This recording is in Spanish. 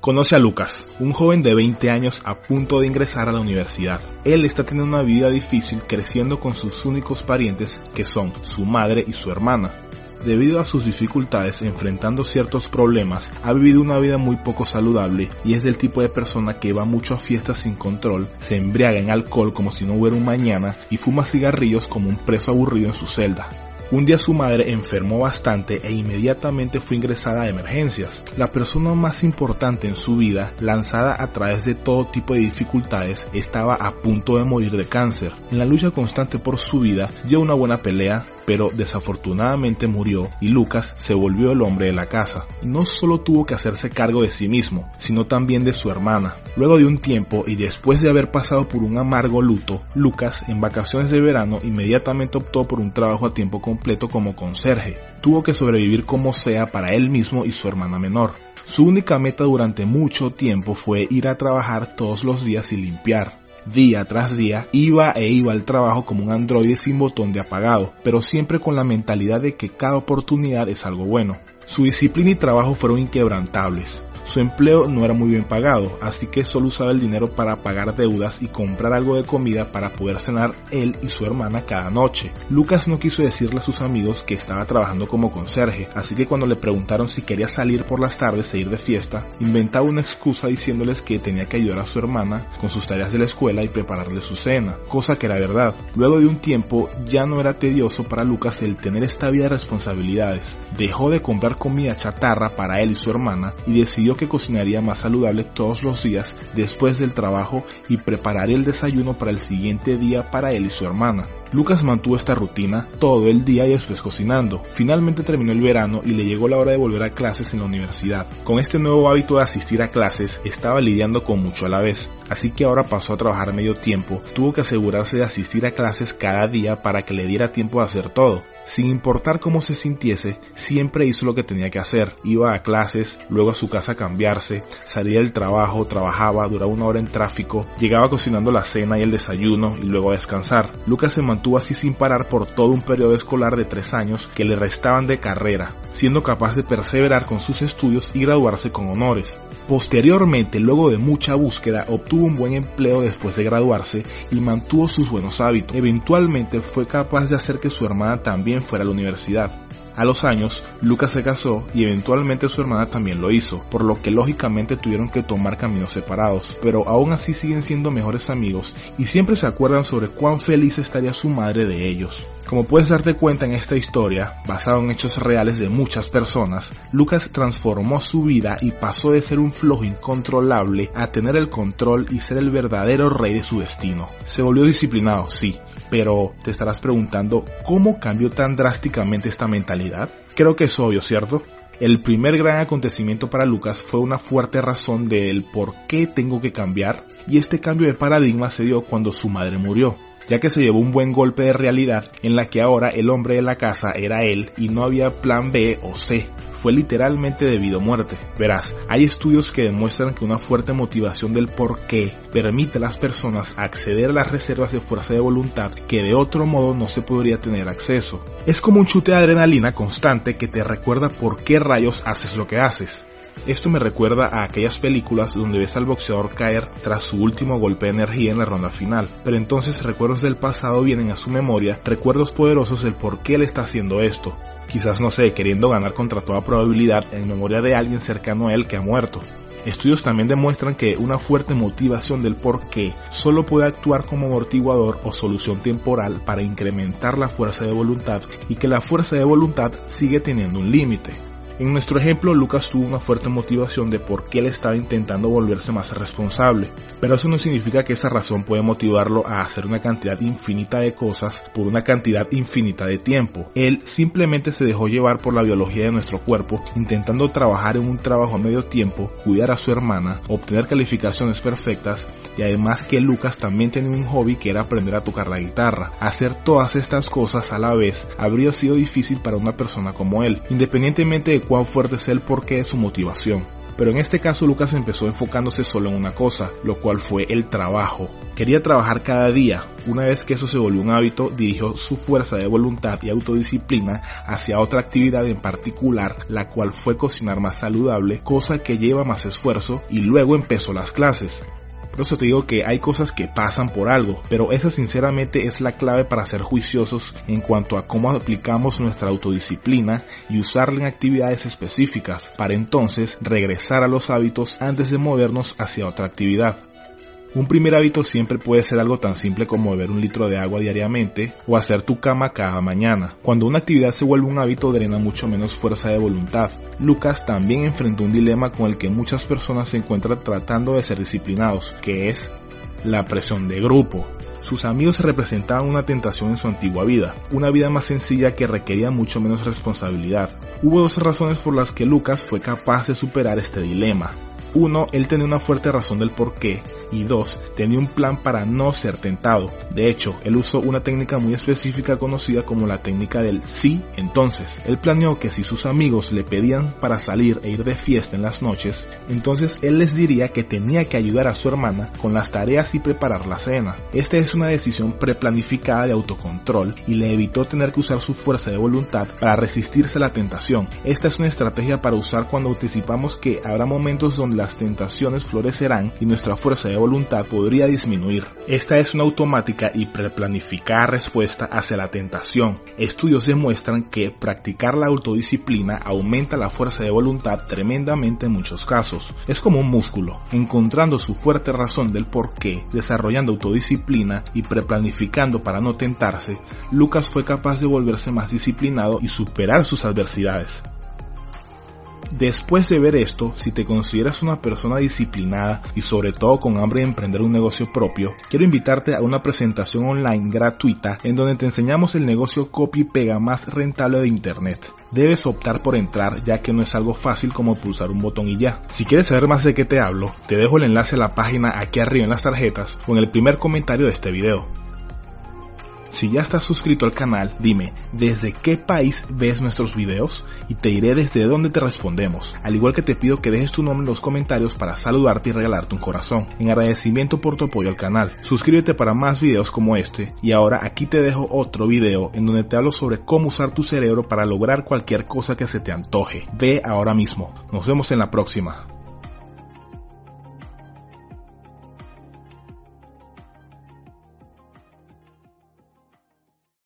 Conoce a Lucas, un joven de 20 años a punto de ingresar a la universidad. Él está teniendo una vida difícil creciendo con sus únicos parientes que son su madre y su hermana. Debido a sus dificultades enfrentando ciertos problemas, ha vivido una vida muy poco saludable y es del tipo de persona que va mucho a fiestas sin control, se embriaga en alcohol como si no hubiera un mañana y fuma cigarrillos como un preso aburrido en su celda. Un día su madre enfermó bastante e inmediatamente fue ingresada a emergencias. La persona más importante en su vida, lanzada a través de todo tipo de dificultades, estaba a punto de morir de cáncer. En la lucha constante por su vida, dio una buena pelea, pero desafortunadamente murió y Lucas se volvió el hombre de la casa. No solo tuvo que hacerse cargo de sí mismo, sino también de su hermana. Luego de un tiempo y después de haber pasado por un amargo luto, Lucas, en vacaciones de verano, inmediatamente optó por un trabajo a tiempo completo como conserje. Tuvo que sobrevivir como sea para él mismo y su hermana menor. Su única meta durante mucho tiempo fue ir a trabajar todos los días y limpiar día tras día, iba e iba al trabajo como un androide sin botón de apagado, pero siempre con la mentalidad de que cada oportunidad es algo bueno. Su disciplina y trabajo fueron inquebrantables. Su empleo no era muy bien pagado, así que solo usaba el dinero para pagar deudas y comprar algo de comida para poder cenar él y su hermana cada noche. Lucas no quiso decirle a sus amigos que estaba trabajando como conserje, así que cuando le preguntaron si quería salir por las tardes e ir de fiesta, inventaba una excusa diciéndoles que tenía que ayudar a su hermana con sus tareas de la escuela y prepararle su cena, cosa que era verdad. Luego de un tiempo ya no era tedioso para Lucas el tener esta vida de responsabilidades. Dejó de comprar comida chatarra para él y su hermana y decidió que cocinaría más saludable todos los días después del trabajo y prepararía el desayuno para el siguiente día para él y su hermana. Lucas mantuvo esta rutina todo el día y después cocinando. Finalmente terminó el verano y le llegó la hora de volver a clases en la universidad. Con este nuevo hábito de asistir a clases estaba lidiando con mucho a la vez, así que ahora pasó a trabajar medio tiempo, tuvo que asegurarse de asistir a clases cada día para que le diera tiempo de hacer todo. Sin importar cómo se sintiese, siempre hizo lo que tenía que hacer. Iba a clases, luego a su casa a cambiarse, salía del trabajo, trabajaba, duraba una hora en tráfico, llegaba cocinando la cena y el desayuno y luego a descansar. Lucas se mantuvo así sin parar por todo un periodo escolar de tres años que le restaban de carrera, siendo capaz de perseverar con sus estudios y graduarse con honores. Posteriormente, luego de mucha búsqueda, obtuvo un buen empleo después de graduarse y mantuvo sus buenos hábitos. Eventualmente fue capaz de hacer que su hermana también fuera a la universidad. A los años, Lucas se casó y eventualmente su hermana también lo hizo, por lo que lógicamente tuvieron que tomar caminos separados, pero aún así siguen siendo mejores amigos y siempre se acuerdan sobre cuán feliz estaría su madre de ellos. Como puedes darte cuenta en esta historia, basada en hechos reales de muchas personas, Lucas transformó su vida y pasó de ser un flojo incontrolable a tener el control y ser el verdadero rey de su destino. Se volvió disciplinado, sí, pero te estarás preguntando, ¿cómo cambió tan drásticamente esta mentalidad? Creo que es obvio, ¿cierto? El primer gran acontecimiento para Lucas fue una fuerte razón del por qué tengo que cambiar y este cambio de paradigma se dio cuando su madre murió ya que se llevó un buen golpe de realidad en la que ahora el hombre de la casa era él y no había plan B o C. Fue literalmente debido a muerte. Verás, hay estudios que demuestran que una fuerte motivación del por qué permite a las personas acceder a las reservas de fuerza de voluntad que de otro modo no se podría tener acceso. Es como un chute de adrenalina constante que te recuerda por qué rayos haces lo que haces. Esto me recuerda a aquellas películas donde ves al boxeador caer tras su último golpe de energía en la ronda final, pero entonces recuerdos del pasado vienen a su memoria, recuerdos poderosos del por qué él está haciendo esto. Quizás no sé, queriendo ganar contra toda probabilidad en memoria de alguien cercano a él que ha muerto. Estudios también demuestran que una fuerte motivación del por qué solo puede actuar como amortiguador o solución temporal para incrementar la fuerza de voluntad y que la fuerza de voluntad sigue teniendo un límite. En nuestro ejemplo, Lucas tuvo una fuerte motivación de por qué él estaba intentando volverse más responsable, pero eso no significa que esa razón puede motivarlo a hacer una cantidad infinita de cosas por una cantidad infinita de tiempo. Él simplemente se dejó llevar por la biología de nuestro cuerpo, intentando trabajar en un trabajo a medio tiempo, cuidar a su hermana, obtener calificaciones perfectas y además que Lucas también tenía un hobby que era aprender a tocar la guitarra. Hacer todas estas cosas a la vez habría sido difícil para una persona como él, independientemente de cuán fuerte es el porqué de su motivación. Pero en este caso Lucas empezó enfocándose solo en una cosa, lo cual fue el trabajo. Quería trabajar cada día. Una vez que eso se volvió un hábito, dirigió su fuerza de voluntad y autodisciplina hacia otra actividad en particular, la cual fue cocinar más saludable, cosa que lleva más esfuerzo, y luego empezó las clases. Por eso te digo que hay cosas que pasan por algo, pero esa sinceramente es la clave para ser juiciosos en cuanto a cómo aplicamos nuestra autodisciplina y usarla en actividades específicas, para entonces regresar a los hábitos antes de movernos hacia otra actividad. Un primer hábito siempre puede ser algo tan simple como beber un litro de agua diariamente o hacer tu cama cada mañana. Cuando una actividad se vuelve un hábito drena mucho menos fuerza de voluntad. Lucas también enfrentó un dilema con el que muchas personas se encuentran tratando de ser disciplinados, que es la presión de grupo. Sus amigos representaban una tentación en su antigua vida, una vida más sencilla que requería mucho menos responsabilidad. Hubo dos razones por las que Lucas fue capaz de superar este dilema. Uno, él tenía una fuerte razón del por qué y dos, tenía un plan para no ser tentado. De hecho, él usó una técnica muy específica conocida como la técnica del sí entonces. Él planeó que si sus amigos le pedían para salir e ir de fiesta en las noches, entonces él les diría que tenía que ayudar a su hermana con las tareas y preparar la cena. Esta es una decisión preplanificada de autocontrol y le evitó tener que usar su fuerza de voluntad para resistirse a la tentación. Esta es una estrategia para usar cuando anticipamos que habrá momentos donde las tentaciones florecerán y nuestra fuerza de voluntad podría disminuir. Esta es una automática y preplanificada respuesta hacia la tentación. Estudios demuestran que practicar la autodisciplina aumenta la fuerza de voluntad tremendamente en muchos casos. Es como un músculo, encontrando su fuerte razón del por qué, desarrollando autodisciplina y preplanificando para no tentarse, Lucas fue capaz de volverse más disciplinado y superar sus adversidades. Después de ver esto, si te consideras una persona disciplinada y sobre todo con hambre de emprender un negocio propio, quiero invitarte a una presentación online gratuita en donde te enseñamos el negocio copy pega más rentable de internet. Debes optar por entrar ya que no es algo fácil como pulsar un botón y ya. Si quieres saber más de qué te hablo, te dejo el enlace a la página aquí arriba en las tarjetas o en el primer comentario de este video. Si ya estás suscrito al canal, dime desde qué país ves nuestros videos y te diré desde dónde te respondemos. Al igual que te pido que dejes tu nombre en los comentarios para saludarte y regalarte un corazón. En agradecimiento por tu apoyo al canal. Suscríbete para más videos como este y ahora aquí te dejo otro video en donde te hablo sobre cómo usar tu cerebro para lograr cualquier cosa que se te antoje. Ve ahora mismo. Nos vemos en la próxima.